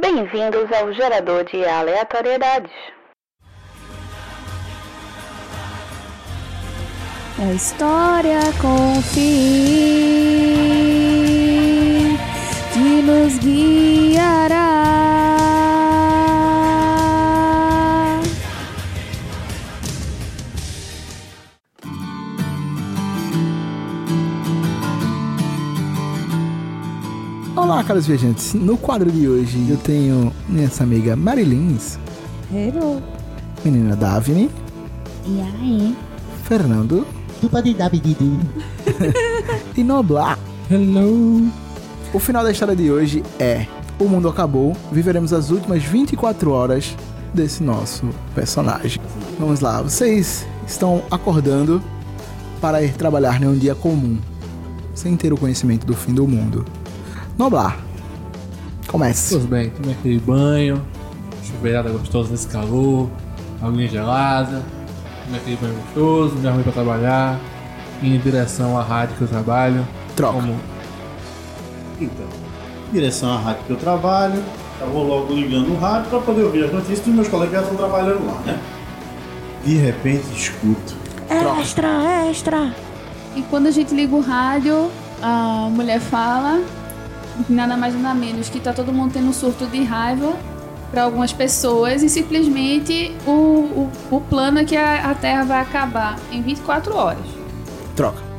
Bem-vindos ao gerador de aleatoriedades. É história com fim que nos guiará. Olá, caros viajantes. No quadro de hoje eu tenho minha amiga Marilins, Hello. menina Daphne, E aí? Fernando e Noblar. Hello. O final da história de hoje é: o mundo acabou, viveremos as últimas 24 horas desse nosso personagem. Vamos lá, vocês estão acordando para ir trabalhar em um dia comum, sem ter o conhecimento do fim do mundo. Noblar, comece. Pois bem, tomei aquele banho, chuveirada gostosa nesse calor, aguinha gelada, tomei aquele banho gostoso, me arrumei pra trabalhar, indo em direção à rádio que eu trabalho. Troca. Como Então, direção à rádio que eu trabalho, eu vou logo ligando o rádio para poder ouvir as notícias dos meus colegas que já estão trabalhando lá, né? De repente escuto. Extra, extra. E quando a gente liga o rádio, a mulher fala, nada mais nada menos, que tá todo mundo tendo um surto de raiva para algumas pessoas e simplesmente o, o, o plano é que a, a Terra vai acabar em 24 horas. Troca.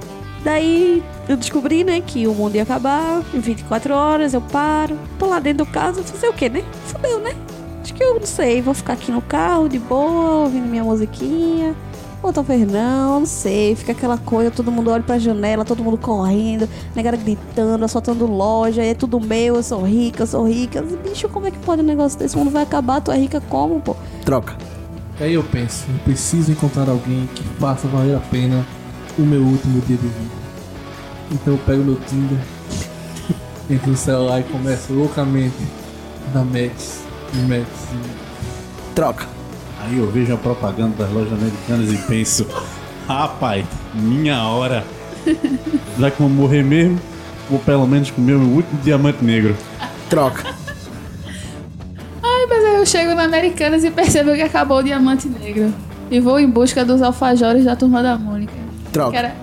Daí eu descobri, né, que o mundo ia acabar em 24 horas, eu paro, tô lá dentro do carro, vou fazer o quê, né? Fudeu, né? Acho que eu não sei, vou ficar aqui no carro de boa, ouvindo minha musiquinha. Ou talvez não, não sei. Fica aquela coisa, todo mundo olha pra janela, todo mundo correndo, negada gritando, assaltando loja, é tudo meu, eu sou rica, eu sou rica. Bicho, como é que pode um negócio desse? O mundo vai acabar, tu é rica como, pô? Troca. Aí eu penso, eu preciso encontrar alguém que faça valer a pena o meu último dia de vida. Então eu pego meu Tinder, entro no celular e começo loucamente na Mets, Mets. Troca. Aí eu vejo a propaganda das lojas americanas e penso, rapaz, minha hora. Já que eu vou morrer mesmo, vou pelo menos comer o meu último diamante negro. Troca. Ai, mas aí eu chego na Americanas e percebo que acabou o Diamante Negro. E vou em busca dos alfajores da Turma da Mônica. Troca. era...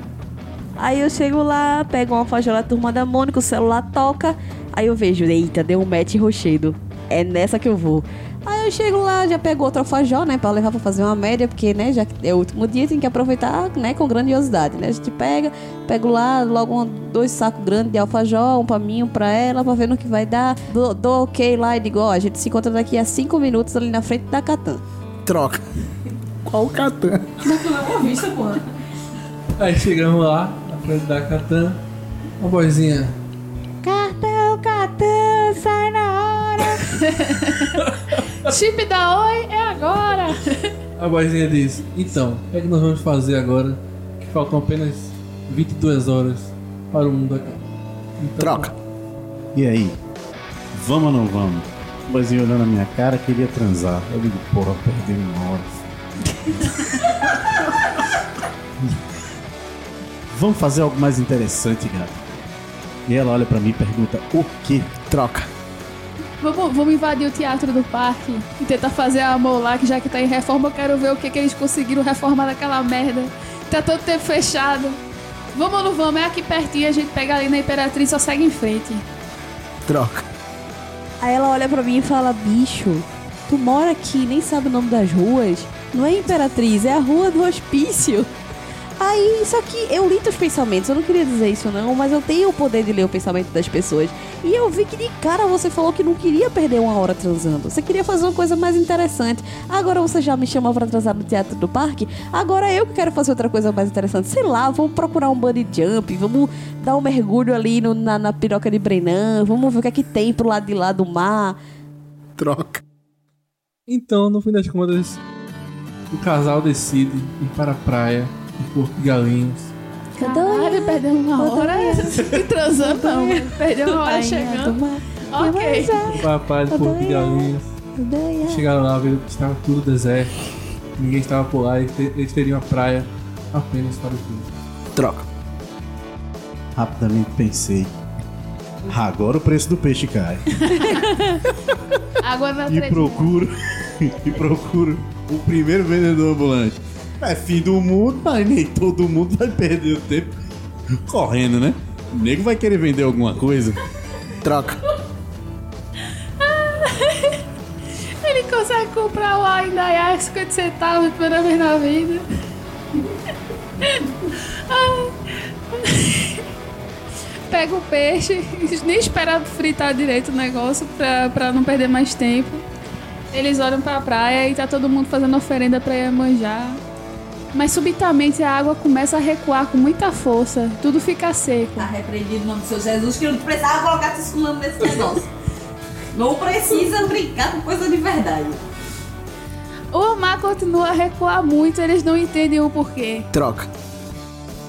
Aí eu chego lá, pego uma alfajor da turma da Mônica, o celular toca. Aí eu vejo, eita, deu um match rochedo. É nessa que eu vou. Eu chego lá, já pego outro alfajor, né? Pra levar pra fazer uma média, porque, né, já que é o último dia, tem que aproveitar, né, com grandiosidade, né? A gente pega, pego lá logo um- dois sacos grandes de alfajor, um pra mim, um pra ela, pra ver no que vai dar. Dou, dou ok lá e digo, ó, a gente se encontra daqui a cinco minutos ali na frente da Catan. Troca. Qual o Catan? Aí chegamos lá, na frente da Catan, uma vozinha. Cartão, Catan, sai na hora! Chip da Oi é agora! A vozinha diz: Então, o que é que nós vamos fazer agora? Que faltam apenas 22 horas para o mundo acabar. Então, Troca. E aí? Vamos ou não vamos? O boizinho olhando na minha cara queria transar. Eu digo, porra, perdeu uma hora. Vamos fazer algo mais interessante, gato. E ela olha pra mim e pergunta, o quê? Troca. Vamos, vamos invadir o teatro do parque e tentar fazer amor lá, que já que tá em reforma, eu quero ver o que, que eles conseguiram reformar daquela merda. Tá todo tempo fechado. Vamos ou não vamos? É aqui pertinho, a gente pega ali na Imperatriz e só segue em frente. Troca. Aí ela olha pra mim e fala: Bicho, tu mora aqui, nem sabe o nome das ruas. Não é Imperatriz, é a rua do hospício. Aí, só que eu li teus pensamentos, eu não queria dizer isso não, mas eu tenho o poder de ler o pensamento das pessoas. E eu vi que de cara você falou que não queria perder uma hora transando. Você queria fazer uma coisa mais interessante. Agora você já me chamou pra transar no teatro do parque. Agora eu que quero fazer outra coisa mais interessante. Sei lá, vamos procurar um bunny jump, vamos dar um mergulho ali no- na, na piroca de Brenan, vamos ver o que é que tem pro lado de lá do mar. Troca. Então, no fim das contas, o casal decide ir para a praia em Porto de Galinhos. Caralho, perdeu uma hora e transando não. Perdeu uma hora chegando. Ok. A praia de Porto de Galinhos. Chegaram lá, viram que estava tudo deserto. Ninguém estava por lá e eles teriam a praia apenas para o filho. Troca. Rapidamente pensei. Agora o preço do peixe cai. Água na E procuro. e procuro o primeiro vendedor ambulante. É fim do mundo, mas nem todo mundo vai perder o tempo correndo, né? O nego vai querer vender alguma coisa. Troca. Ele consegue comprar o Indaiá 50 centavos pela vez na vida. Pega o peixe, nem espera fritar direito o negócio pra, pra não perder mais tempo. Eles olham pra praia e tá todo mundo fazendo oferenda pra Iemanjá. Mas subitamente a água começa a recuar com muita força. Tudo fica seco. Tá repreendido no nome do seu Jesus que não precisava colocar esse nome nesse negócio. não precisa brincar com coisa de verdade. O mar continua a recuar muito, eles não entendem o porquê. Troca.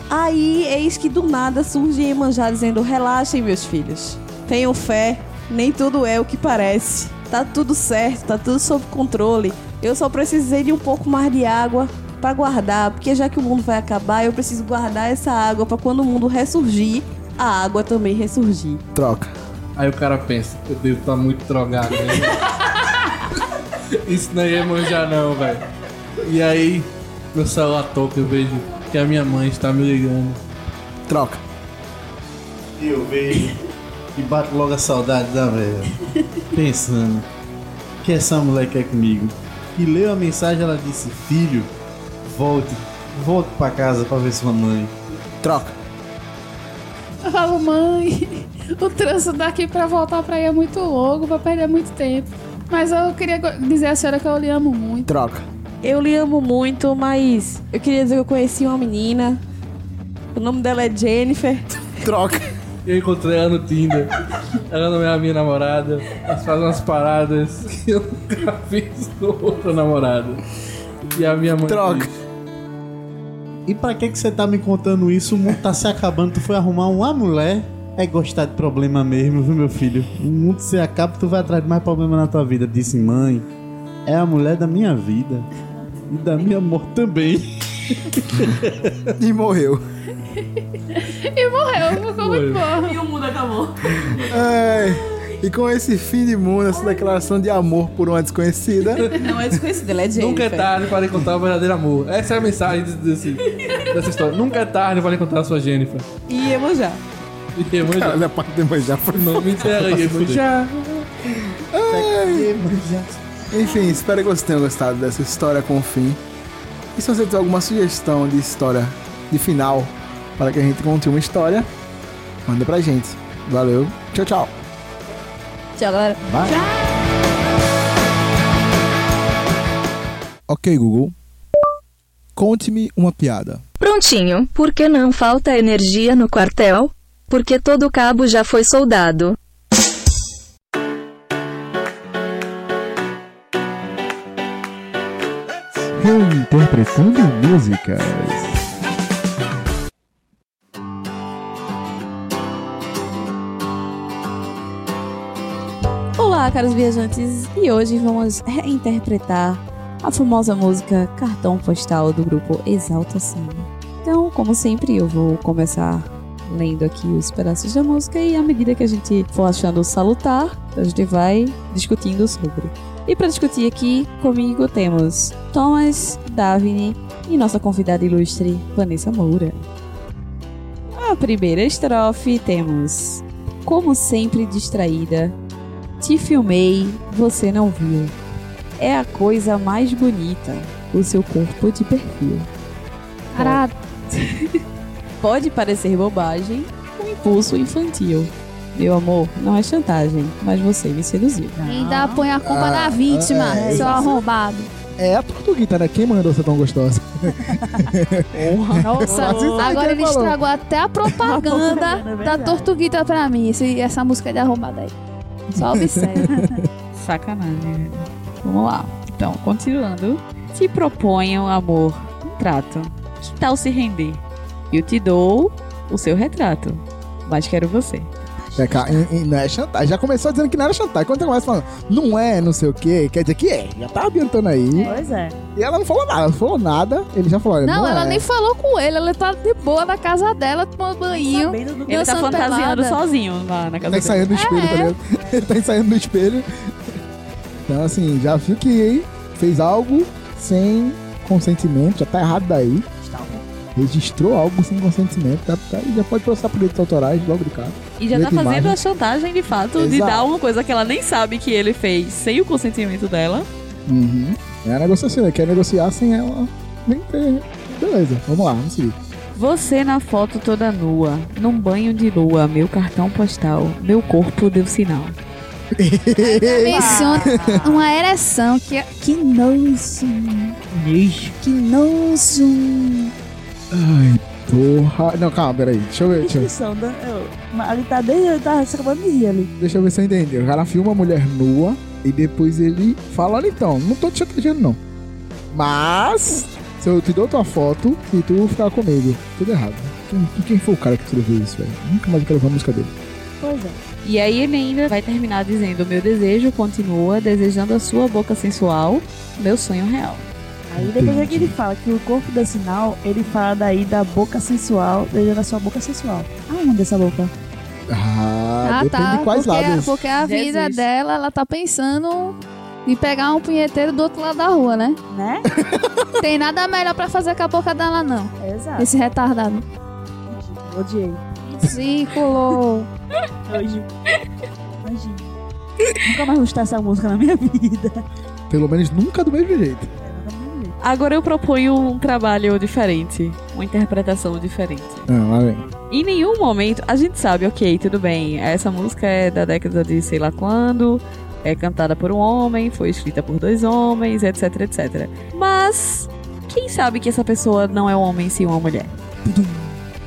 Aí, eis que do nada surge Iemanjá dizendo: Relaxem, meus filhos. Tenham fé, nem tudo é o que parece. Tá tudo certo, tá tudo sob controle. Eu só precisei de um pouco mais de água pra guardar, porque já que o mundo vai acabar, eu preciso guardar essa água pra quando o mundo ressurgir, a água também ressurgir. Troca. Aí o cara pensa, eu devo estar muito drogado, né? Isso não é manjar não, velho. E aí, meu celular toca, eu vejo que a minha mãe está me ligando. Troca. E eu vejo e bato logo a saudade da velha. Pensando que essa mulher quer comigo. E leu a mensagem, ela disse: Filho, volte, volte pra casa pra ver sua mãe. Troca. Eu falo, mãe, o trânsito daqui pra voltar pra aí é muito longo, vai perder muito tempo. Mas eu queria dizer à senhora que eu lhe amo muito. Troca. Eu lhe amo muito, mas eu queria dizer que eu conheci uma menina. O nome dela é Jennifer. Troca. Eu encontrei ela no Tinder. Ela não é a minha namorada. Ela faz umas paradas que eu nunca fiz com outra namorada. E a minha mãe. Troca. E pra que que você tá me contando isso? O mundo tá se acabando. Tu foi arrumar uma mulher. É gostar de problema mesmo, viu, meu filho? O mundo se acaba, tu vai atrás de mais problema na tua vida. Disse, mãe, é a mulher da minha vida. E da minha amor também. E morreu. E morreu, ficou muito bom. E o mundo acabou. Ai, e com esse fim de mundo, essa declaração de amor por uma desconhecida, Não é desconhecida, ela é Jennifer. Nunca é tarde para encontrar o verdadeiro amor. Essa é a mensagem desse- desse- dessa história. Nunca é tarde para encontrar a sua Jennifer. E Iemanjá. E Iemanjá. cara, a parte de manjar foi O nome dela é Iemanjá. Enfim, espero que vocês tenham gostado dessa história com o fim. E se você tiver alguma sugestão de história de final para que a gente conte uma história, manda pra gente. Valeu, tchau, tchau. Tchau, galera. Ok, Google. Conte-me uma piada. Prontinho, por que não falta energia no quartel? Porque todo cabo já foi soldado. Reinterpretando músicas. Olá, caros viajantes. E hoje vamos reinterpretar a famosa música Cartão Postal do grupo Exalta Samba. Então, como sempre, eu vou começar lendo aqui os pedaços da música e à medida que a gente for achando salutar, a gente vai discutindo sobre. E para discutir aqui comigo temos Thomas, Davine e nossa convidada ilustre Vanessa Moura. A primeira estrofe temos Como sempre distraída, te filmei, você não viu. É a coisa mais bonita, o seu corpo de perfil. Caraca, Pode parecer bobagem, um impulso infantil. Meu amor, não é chantagem, mas você me seduziu. ainda põe a culpa na vítima, é, seu arrombado. É a tortuguita, né? Quem mandou ser tão gostosa? Nossa, agora ele estragou até a propaganda da Tortuguita pra mim, esse- essa música de arrombada aí. Só observe. Sacanagem. Vamos lá. Então, continuando. Te proponho, amor, um trato. Que tal se render? Eu te dou o seu retrato, mas quero você. É, cara, e- e não é chantagem. Já começou dizendo que não era chantagem. Quando você começa falando, não é, não sei o quê, quer dizer que é. Já tá adiantando aí. Pois é. E ela não falou nada, não falou nada. Ele já falou, olha, Não, não, ela é. nem falou com ele, ela tá de boa na casa dela, tomando banho. Ele tá fantasiando pelada. sozinho lá na casa Tá dele. ensaiando no espelho, tá ligado? Ele tá ensaiando no espelho. Então, assim, já viu que fez algo sem consentimento, já tá errado daí. Registrou algo sem consentimento, tá, tá, e já pode processar por direitos autorais logo de cara. E já tá Direito de fazendo imagem. a chantagem de fato de Exato. dar uma coisa que ela nem sabe que ele fez sem o consentimento dela. Uhum. É a negociação, ele quer negociar sem ela nem ter. Beleza, vamos lá, vamos seguir. Você na foto toda nua, num banho de lua, meu cartão postal, meu corpo deu sinal. Menciona uma ereção que, que nojo. Que nojo. Ai, porra. Não, calma, peraí. Deixa eu ver. Deixa eu, da. eu- mas Ali tá desde. Ele tá se acabando de rir ali. deixa eu ver se eu entendi. O cara filma a mulher nua e depois ele fala, olha então, não tô te chantageando não. Mas, se eu te dou tua foto e tu ficar comigo, tudo errado. Quem, quem foi o cara que escreveu isso, velho? Nunca mais eu quero ouvir a música dele. Pois é. E aí ele ainda vai terminar dizendo: Meu desejo continua, desejando a sua boca sensual, meu sonho real. Aí depois é que ele fala que o corpo dá sinal, ele fala daí da boca sensual, desejando a sua boca sensual. Aonde essa boca? Ah, depende de quais porque, lados. porque a Jesus. vida dela, ela tá pensando em pegar um punheteiro do outro lado da rua, né? Né? Tem nada melhor pra fazer com a boca dela, não. Exato. Esse retardado. Odiei. Círculo. Hoje. Hoje. Nunca mais vou escutar essa música na minha vida. Pelo menos nunca do mesmo jeito. Agora eu proponho um trabalho diferente, uma interpretação diferente. Ah, lá vem. Em nenhum momento, a gente sabe, ok, tudo bem, essa música é da década de sei lá quando, é cantada por um homem, foi escrita por dois homens, etc, etc. Mas, quem sabe que essa pessoa não é um homem sim uma mulher?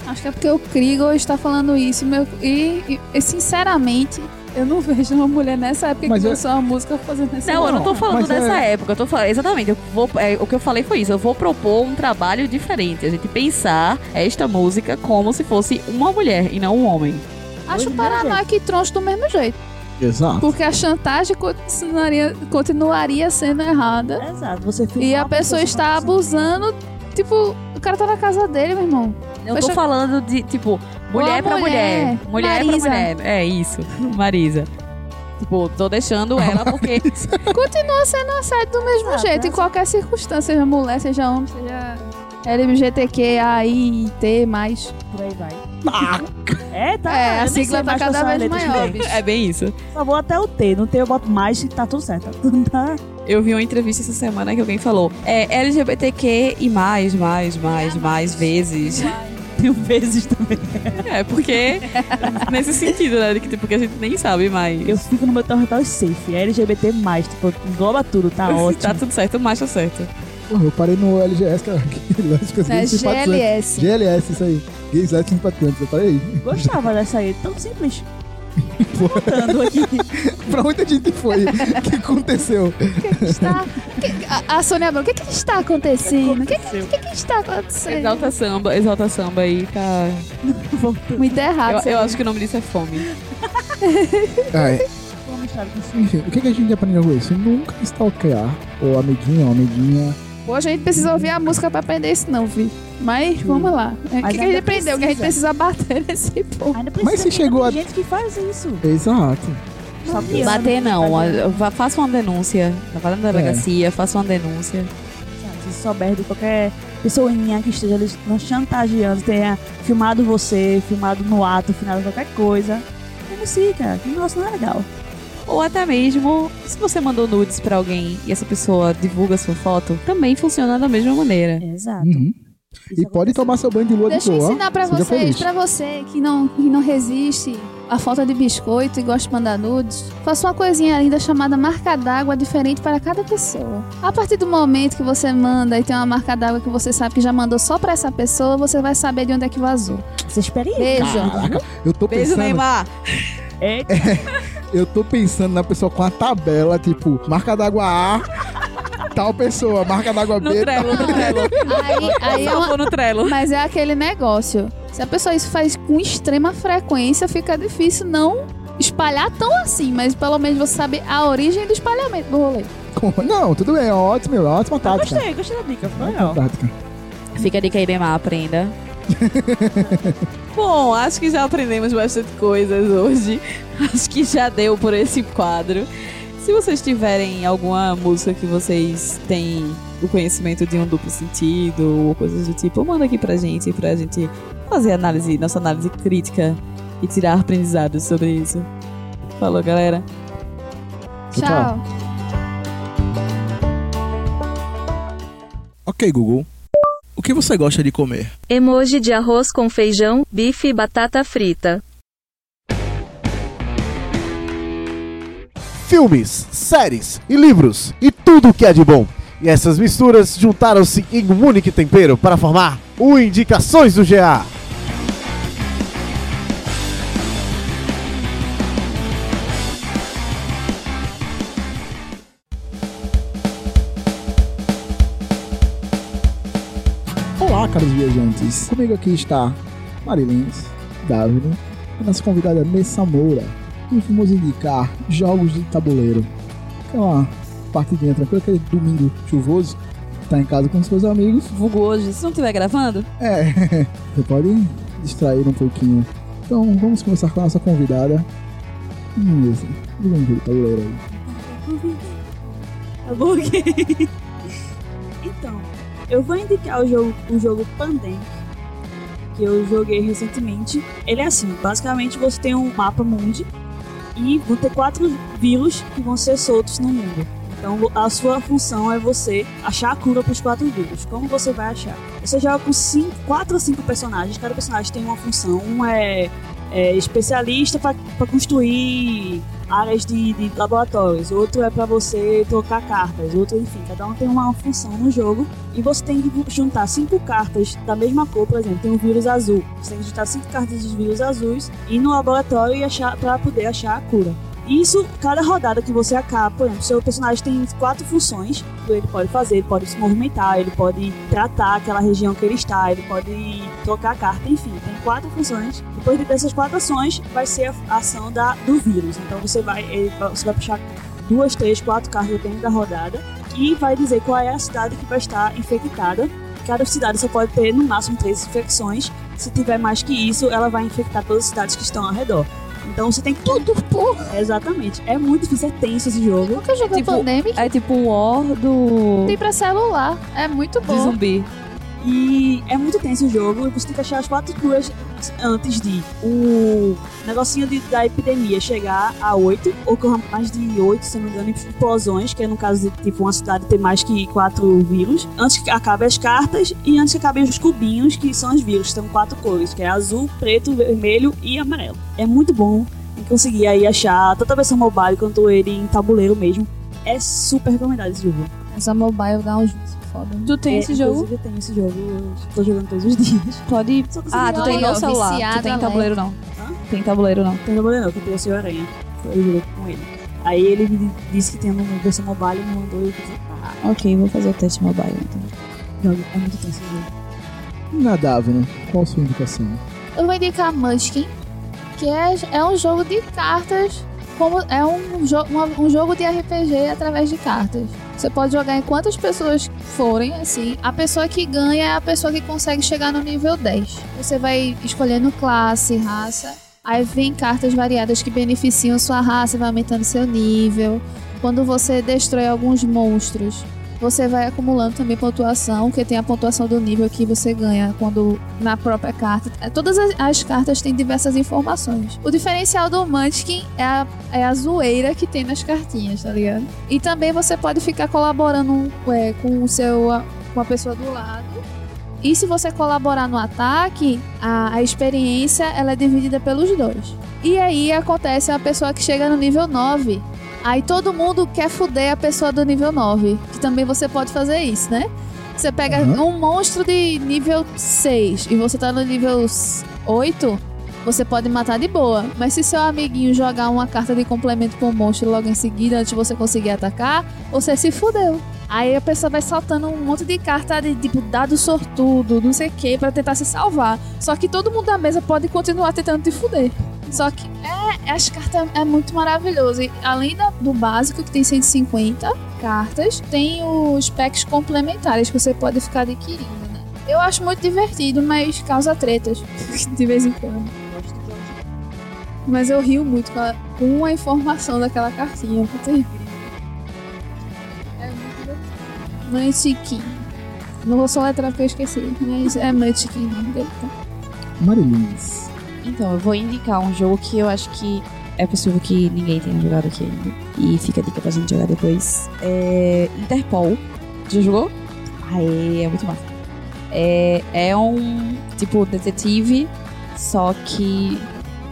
Acho que é porque o Krieger está falando isso. Meu, e, e- e, sinceramente, eu não vejo uma mulher nessa época Mas que eu- lançou uma música fazendo essa Não, eu não tô falando mas dessa é- época, eu tô falando, exatamente, eu vou, é, o que eu falei foi isso, eu vou propor um trabalho diferente, a gente pensar esta música como se fosse uma mulher e não um homem. Acho Hoje, paranoico e troncho do mesmo jeito. Exato. Porque a chantagem continuaria, continuaria sendo errada. Exato. Você E a pessoa está sem abusando. Tipo, o cara tá na casa dele, meu irmão. Eu Deixa- tô falando de, tipo, mulher pra mulher. mulher. Mulher Marisa. pra mulher. É isso, Marisa. Tipo, tô deixando ela porque. Continua sendo assédio do mesmo Exato, jeito, em qualquer circunstância, seja mulher, seja homem, seja LGBTQAI, T, mais. Por aí vai. Ah, É, tá. É, a sigla sei tá mais cada vez maior. É bem isso. Só vou até o T. No T eu boto mais e tá tudo certo. Tá? Eu vi uma entrevista essa semana que alguém falou: é LGBTQ e mais, mais, mais, mais vezes. Mil vezes também. É, porque. nesse sentido, né? que, Tipo, que a gente nem sabe mais. Eu fico no meu território safe. É LGBT, tipo, engloba tudo, tá ótimo. Tá tudo certo, mais tá certo. porra, eu parei no LGS, cara. Que lésbicas É gays simpatizantes. GLS. GLS, isso aí. Gays lésbicas simpatizantes, eu parei aí. Gostava dessa aí, tão simples. Voltando aqui. pra onde a gente foi? O que aconteceu? O que que está... que- a, a Sônia Abrão, o que que está acontecendo? O que, que, que que está acontecendo? Exalta samba, exalta samba aí tá. Muito errado. Eu, eu acho que o nome disso é fome. Ah, é. Enfim, o que, que a gente aprendeu com isso? Nunca stalkear o amiguinho ou amiguinha. Pô, a gente precisa ouvir a música pra aprender isso não, Vi. Mas vamos lá. O que, que a gente aprendeu? Que a gente precisa. precisa bater nesse ponto. Ainda Mas se precisa, chegou tem a- gente que faz isso. Exato. Sabia? Bater não, vá- faça uma denúncia. Vá na delegacia, faça uma denúncia. Se souber de qualquer pessoinha que esteja ali chantageando, tenha filmado você, filmado no ato, filmado qualquer coisa, denuncie, cara. Que negócio não é legal. Ou até mesmo, se você mandou nudes pra alguém e essa pessoa divulga sua foto, também funciona da mesma maneira. Exato. Uhum. E pode tomar seu banho de lua Deixa de eu boa. ensinar pra vocês, pra você que não, que não resiste à falta de biscoito e gosta de mandar nudes, faça uma coisinha linda chamada marca d'água diferente para cada pessoa. A partir do momento que você manda e tem uma marca d'água que você sabe que já mandou só pra essa pessoa, você vai saber de onde é que vazou. Você experiência. Beijo. Caraca, eu tô Beijo, pensando. Neymar! Eita, Eu tô pensando na pessoa com a tabela, tipo, marca d'água A, tal pessoa, marca d'água No B. Trello, no Trello. Aí, aí é uma- no Trello. Mas é aquele negócio. Se a pessoa isso faz com extrema frequência, fica difícil não espalhar tão assim, mas pelo menos você sabe a origem do espalhamento do rolê. Não, tudo bem, ótimo, ótima tática. Gostei, gostei da dica. Foi legal. Tática. Fica a dica aí, Neymar, aprenda. Bom, acho que já aprendemos bastante coisas hoje. Acho que já deu por esse quadro. Se vocês tiverem alguma música que vocês têm o conhecimento de um duplo sentido ou coisas do tipo, manda aqui pra gente, pra gente fazer análise, nossa análise crítica e tirar aprendizados sobre isso. Falou, galera. Tchau. Tchau. Ok, Google. O que você gosta de comer? Emoji de arroz com feijão, bife e batata frita. filmes, séries e livros e tudo o que é de bom. E essas misturas juntaram-se em um único tempero para formar o Indicações do GA. Caros viajantes. Comigo aqui está Marilins, Davino e nossa convidada Nessa Moura. E vamos indicar jogos de tabuleiro. Aquela partidinha tranquila, aquele domingo chuvoso. Tá em casa com seus amigos. Vulgo hoje, se não estiver gravando, É, você pode distrair um pouquinho. Então vamos começar com a nossa convidada. Isso, diga um jogo de tabuleiro aí. Tá bom? ok? então, eu vou indicar o jogo, o jogo Pandemic, que eu joguei recentemente. Ele é assim, basicamente você tem um mapa mundi e vão ter quatro vírus que vão ser soltos no mundo. Então a sua função é você achar a cura para os quatro vírus. Como você vai achar? Você joga com cinco, quatro ou cinco personagens. Cada personagem tem uma função. Um é, é especialista para construir áreas de, de laboratórios. Outro é para você trocar cartas. Outro, enfim, cada um tem uma função no jogo. E você tem que juntar cinco cartas da mesma cor, por exemplo, tem um vírus azul. Você tem que juntar cinco cartas dos vírus azuis e ir no laboratório para poder achar a cura. Isso, cada rodada que você acaba, por exemplo, seu personagem tem quatro funções que ele pode fazer, ele pode se movimentar, ele pode tratar aquela região que ele está, ele pode trocar a carta, enfim, tem quatro funções. Depois dessas quatro ações, vai ser a ação da, do vírus. Então você vai, ele- você vai puxar duas, três, quatro cartas dependendo da rodada e vai dizer qual é a cidade que vai estar infectada. Cada cidade só pode ter no máximo três infecções. Se tiver mais que isso, ela vai infectar todas as cidades que estão ao redor. Então você tem. Tudo, porra! Exatamente. É muito difícil, é tenso esse jogo. Nunca jogou Tipo, Pandemic? é tipo um War do. Tem pra celular. É muito de bom. zumbi. E é muito tenso o jogo e você tem que achar as quatro curas antes de o negocinho de- da epidemia chegar a 8, ou com mais de 8, se não me engano, explosões, que é no caso de tipo uma cidade ter mais que quatro vírus, antes que acabem as cartas e antes que acabem os cubinhos, que são os vírus, são quatro cores, que é azul, preto, vermelho e amarelo. É muito bom em conseguir aí achar tanto a versão mobile quanto ele em tabuleiro mesmo. É super recomendado esse jogo. Essa mobile dá vícios foda. Tu tem É, esse jogo? Eu tenho esse jogo, eu tô jogando todos os dias. Pode. Só que Ah, tu tem no celular. Tu tem leve. tabuleiro não. Hã? Tem tabuleiro não. Tem tabuleiro não, que eu tenho o Senhor Aranha. Foi eu joguei com ele. Aí ele me disse que tem uma versão mobile e me mandou e eu ah, Ok, vou fazer o teste mobile então. jogo. É muito tenso esse jogo. Na Davina, qual a sua indicação? Eu vou indicar Munchkin, que é, é um jogo de cartas. Como é um, jo uma- um jogo de RPG através de cartas. Você pode jogar em quantas pessoas forem, assim. A pessoa que ganha é a pessoa que consegue chegar no nível 10. Você vai escolhendo classe, raça. Aí vem cartas variadas que beneficiam sua raça, vai aumentando seu nível. Quando você destrói alguns monstros, você vai acumulando também pontuação, que tem a pontuação do nível que você ganha quando na própria carta. É, Todas as, as cartas têm diversas informações. O diferencial do Munchkin é a, é a zoeira que tem nas cartinhas, tá ligado? E também você pode ficar colaborando é, com o seu com a pessoa do lado. E se você colaborar no ataque, a, a experiência ela é dividida pelos dois. E aí acontece a pessoa que chega no nível 9 Aí todo mundo quer fuder a pessoa do nível 9. Que também você pode fazer isso, né? Você pega Uhum. um monstro de nível 6 e você tá no nível 8. você pode matar de boa. Mas se seu amiguinho jogar uma carta de complemento pro monstro logo em seguida, antes de você conseguir atacar, você se fudeu. Aí a pessoa vai saltando um monte de carta de tipo dado sortudo, não sei o que, pra tentar se salvar. Só que todo mundo da mesa pode continuar tentando te fuder. Só que é, as cartas é muito maravilhoso. E além da- do básico, que tem 150 cartas, tem os packs complementares que você pode ficar adquirindo, né? Eu acho muito divertido, mas causa tretas de vez em quando. Mas eu rio muito com a, com a informação daquela cartinha. Puta Munchkin. Não vou soletrar porque eu esqueci, mas é Munchkin o nome dele. tá? Marilis. Então, eu vou indicar um jogo que eu acho que é possível que ninguém tenha jogado aqui ainda. E fica a dica pra gente jogar depois. É Interpol. Já jogou? Aê, é muito massa. É, é um tipo detetive, só que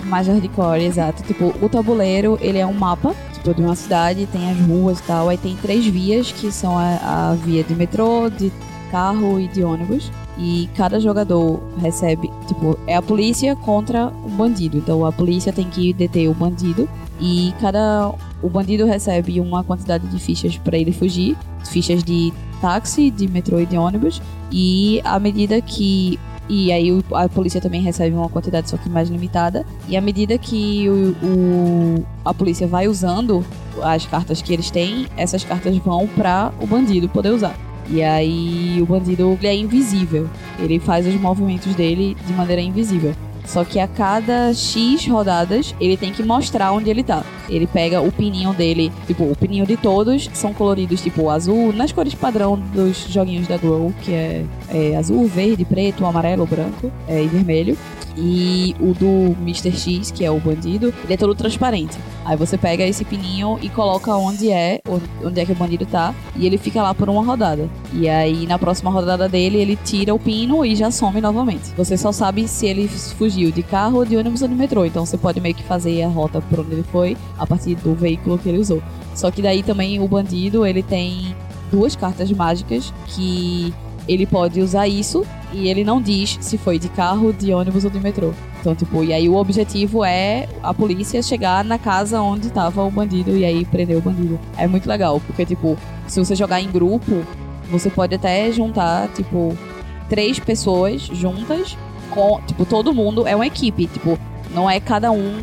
mais hardcore, exato. Tipo, o tabuleiro, ele é um mapa, de uma cidade, tem as ruas e tal. Aí tem três vias, que são a, a via de metrô, de carro e de ônibus. E cada jogador recebe, tipo, é a polícia contra o bandido. Então a polícia tem que deter o bandido e cada o bandido recebe uma quantidade de fichas para ele fugir, fichas de táxi, de metrô e de ônibus. E à medida que e aí o- a polícia também recebe uma quantidade só que mais limitada. E à medida que o, o- a polícia vai usando as cartas que eles têm, essas cartas vão para o bandido poder usar. E aí o bandido é invisível. Ele faz os movimentos dele de maneira invisível. Só que a cada X rodadas, ele tem que mostrar onde ele tá. Ele pega o pininho dele, tipo, o pininho de todos são coloridos, tipo, azul, nas cores padrão dos joguinhos da Grow, que é, é azul, verde, preto, amarelo, branco é, e vermelho. E o do Mr. X, que é o bandido, ele é todo transparente. Aí você pega esse pininho e coloca onde é, onde é que o bandido tá, e ele fica lá por uma rodada. E aí na próxima rodada dele, ele tira o pino e já some novamente. Você só sabe se ele fugiu de carro, de ônibus ou de metrô. Então você pode meio que fazer a rota por onde ele foi a partir do veículo que ele usou. Só que daí também o bandido, ele tem duas cartas mágicas que ele pode usar isso e ele não diz se foi de carro, de ônibus ou de metrô. Então, tipo, e aí o objetivo é a polícia chegar na casa onde tava o bandido e aí prender o bandido. É muito legal, porque, tipo, se você jogar em grupo, você pode até juntar, tipo, três pessoas juntas com, tipo, todo mundo é uma equipe, tipo, não é cada um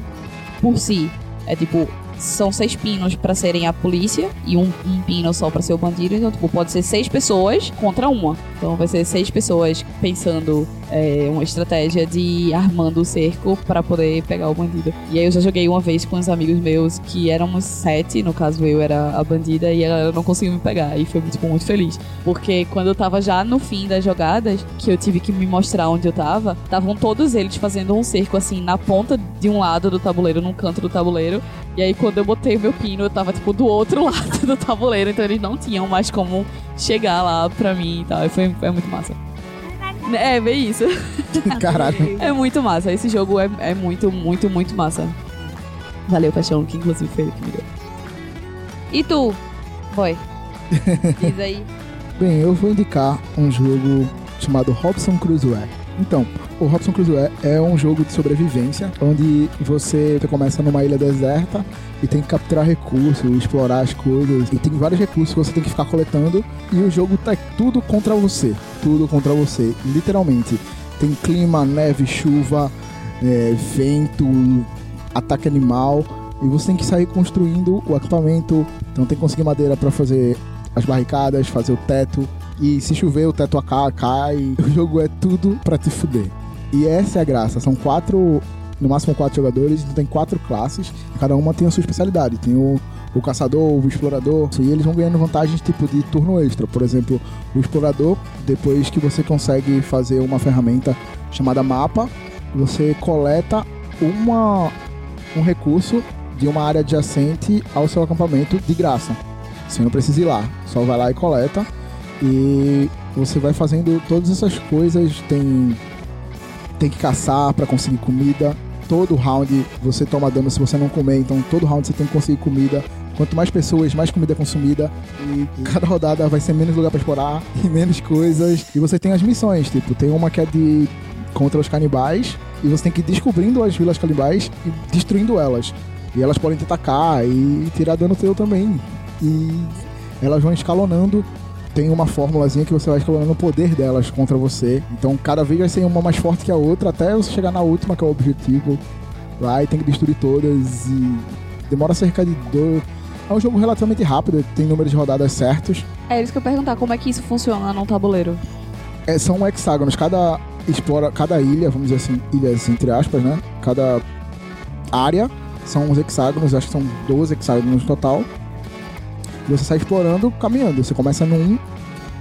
por si. É tipo, são seis pinos pra serem a polícia e um, um pino só pra ser o bandido. Então, tipo, pode ser seis pessoas contra uma. Então vai ser seis pessoas pensando é, uma estratégia de armando o cerco pra poder pegar o bandido. E aí eu já joguei uma vez com uns amigos meus que éramos sete, no caso eu era a bandida, e ela não conseguiu me pegar. E foi tipo, muito feliz. Porque quando eu tava já no fim das jogadas, que eu tive que me mostrar onde eu tava, estavam todos eles fazendo um cerco assim na ponta de um lado do tabuleiro, num canto do tabuleiro. E aí quando eu botei o meu pino, eu tava tipo do outro lado do tabuleiro, então eles não tinham mais como chegar lá pra mim e tal. E foi, foi muito massa. É, bem isso. Caralho. É muito massa. Esse jogo é, é muito, muito, muito massa. Valeu, Paixão, que inclusive foi ele que me deu. E tu, boy? Diz aí. Bem, eu vou indicar um jogo chamado Robson Crusoe. Então, o Robson Crusoe é um jogo de sobrevivência, onde você começa numa ilha deserta e tem que capturar recursos, explorar as coisas, e tem vários recursos que você tem que ficar coletando, e o jogo tá tudo contra você, tudo contra você, literalmente. Tem clima, neve, chuva, é, vento, ataque animal, e você tem que sair construindo o acampamento, então tem que conseguir madeira para fazer as barricadas, fazer o teto. E se chover, o teto cai. O jogo é tudo pra te fuder. E essa é a graça. São quatro, no máximo quatro jogadores, então tem quatro classes. E cada uma tem a sua especialidade. Tem o, o caçador, o explorador. E eles vão ganhando vantagens tipo de turno extra. Por exemplo, o explorador, depois que você consegue fazer uma ferramenta chamada mapa, você coleta uma, um recurso de uma área adjacente ao seu acampamento de graça. Você não precisa ir lá, só vai lá e coleta. E você vai fazendo todas essas coisas. Tem, tem que caçar para conseguir comida. Todo round você toma dano se você não comer, então todo round você tem que conseguir comida. Quanto mais pessoas, mais comida é consumida. E cada rodada vai ser menos lugar para explorar e menos coisas. E você tem as missões, tipo, tem uma que é de contra os canibais, e você tem que ir descobrindo as vilas canibais e destruindo elas. E elas podem te atacar e tirar dano teu também. E elas vão escalonando. Tem uma fórmulazinha que você vai escalonando o poder delas contra você. Então cada vez vai ser uma mais forte que a outra, até você chegar na última, que é o objetivo. Lá e tem que destruir todas. E demora cerca de dois. É um jogo relativamente rápido, tem número de rodadas certos. É isso que eu perguntar, como é que isso funciona num tabuleiro? É, são hexágonos. Cada explora, cada ilha, vamos dizer assim, ilhas entre aspas, né? Cada área são os hexágonos, acho que são 12 hexágonos no total. E você sai explorando, caminhando. Você começa num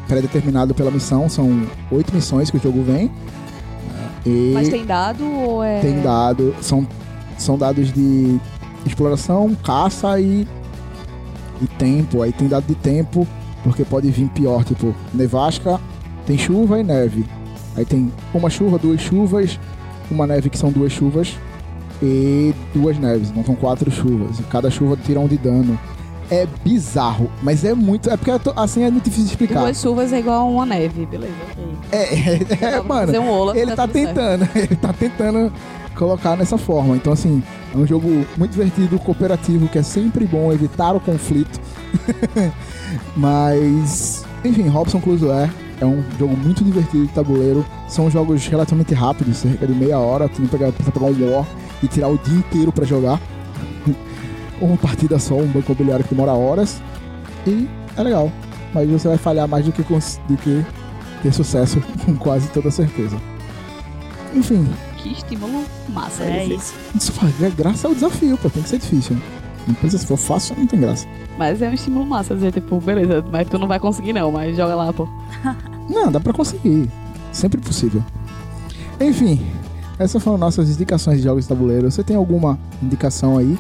pré-determinado pela missão, são oito missões que o jogo vem. né? E Mas tem dado ou é. tem dado, são, são dados de exploração, caça e, e tempo. Aí tem dado de tempo, porque pode vir pior, tipo, nevasca, tem chuva e neve. Aí tem uma chuva, duas chuvas, uma neve que são duas chuvas e duas neves. Então são quatro chuvas. E cada chuva tira um de dano. É bizarro, mas é muito. É porque assim é muito difícil de explicar. Duas chuvas é igual a uma neve, beleza, ok. É, é, é, mano. um ele tá certo. tentando, ele tá tentando colocar nessa forma. Então, assim, é um jogo muito divertido, cooperativo, que é sempre bom evitar o conflito. Mas, enfim, Robson Crusoe é um jogo muito divertido de tabuleiro. São jogos relativamente rápidos, cerca de meia hora. Tu não precisa pegar um War e tirar o dia inteiro pra jogar. Uma partida só, um banco imobiliário que demora horas. E é legal. Mas você vai falhar mais do que, cons- do que ter sucesso, com quase toda certeza. Enfim, Que estímulo massa É esse. isso. isso faz é graça ao desafio, pô, tem que ser difícil. Não precisa, se for fácil, não tem graça. Mas é um estímulo massa dizer, tipo, beleza, mas tu não vai conseguir não, mas joga lá, pô. Não, dá pra conseguir. Sempre possível. Enfim, essas foram nossas indicações de jogos de tabuleiro. Você tem alguma indicação aí?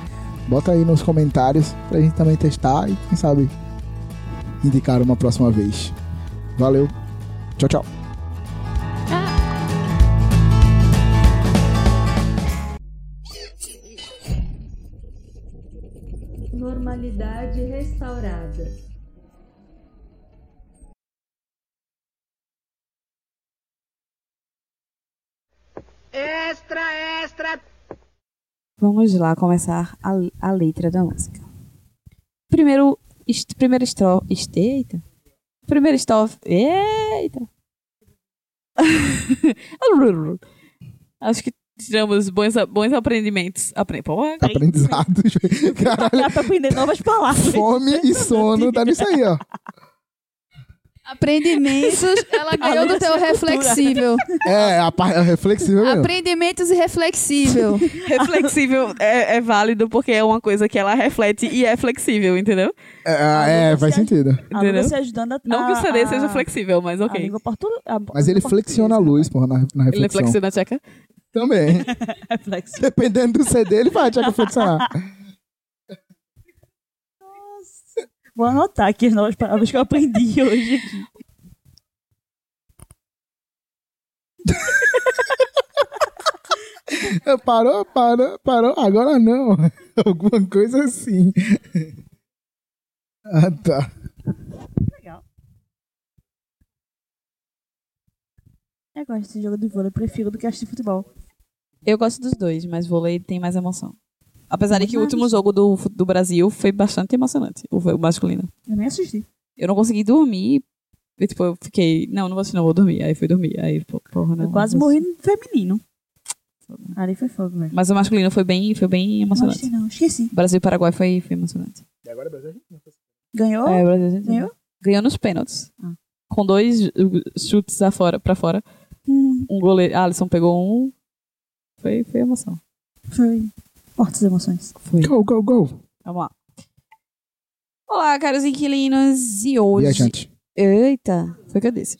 Bota aí nos comentários pra gente também testar e, quem sabe, indicar uma próxima vez. Valeu. Tchau, tchau. Normalidade restaurada. Vamos lá começar a, a letra da música. Primeiro, est, primeira estrofe. Est, eita. Primeira estrofe. Eita. Acho que tiramos bons, bons aprendimentos. Apre, pô, Aprendizados. Caralho, Dá pra aprender novas palavras. fome e sono dá nisso aí, ó. Aprendimentos, ela ganhou do teu reflexível. É, a parte reflexiva mesmo. Aprendimentos e reflexível. reflexível é, é válido porque é uma coisa que ela reflete e é flexível, entendeu? É, é, faz sentido. A Entendeu? você ajudando a Não que o CD a- seja flexível, mas a ok. língua portu... a- Mas ele a flexiona a luz, porra, na, na Ele é reflexão. flexiona a tcheca? Também. É flexível. Dependendo do CD, ele vai tcheca flexionar. Vou anotar aqui as novas palavras que eu aprendi hoje aqui. Parou, parou, parou. Agora não. Alguma coisa assim. Ah, tá. Legal. Eu gosto desse jogo de vôlei, prefiro do que assistir futebol. Eu gosto dos dois, mas vôlei tem mais emoção. Apesar de que o último jogo do, do Brasil foi bastante emocionante, o, o masculino. Eu nem assisti. Eu não consegui dormir. E, tipo, eu fiquei, não, não vou assistir, não, vou dormir. Aí fui dormir. Aí, porra, não. eu quase não morri no feminino. Ali foi fogo, velho. Mas o masculino foi bem, foi bem Não emocionante. assisti, não. Esqueci. Brasil e Paraguai foi, foi emocionante. E agora, Brasil? Ganhou? É, o Brasil Ganhou? ganhou nos pênaltis. Ah. Com dois chutes afora, pra fora. Hum, Um goleiro. Alisson pegou um. Foi, foi emoção. foi. Fortes emoções. Foi. Go, go, go. Vamos lá. Olá, caros inquilinos. E hoje. Viajante. Eita, foi que eu disse.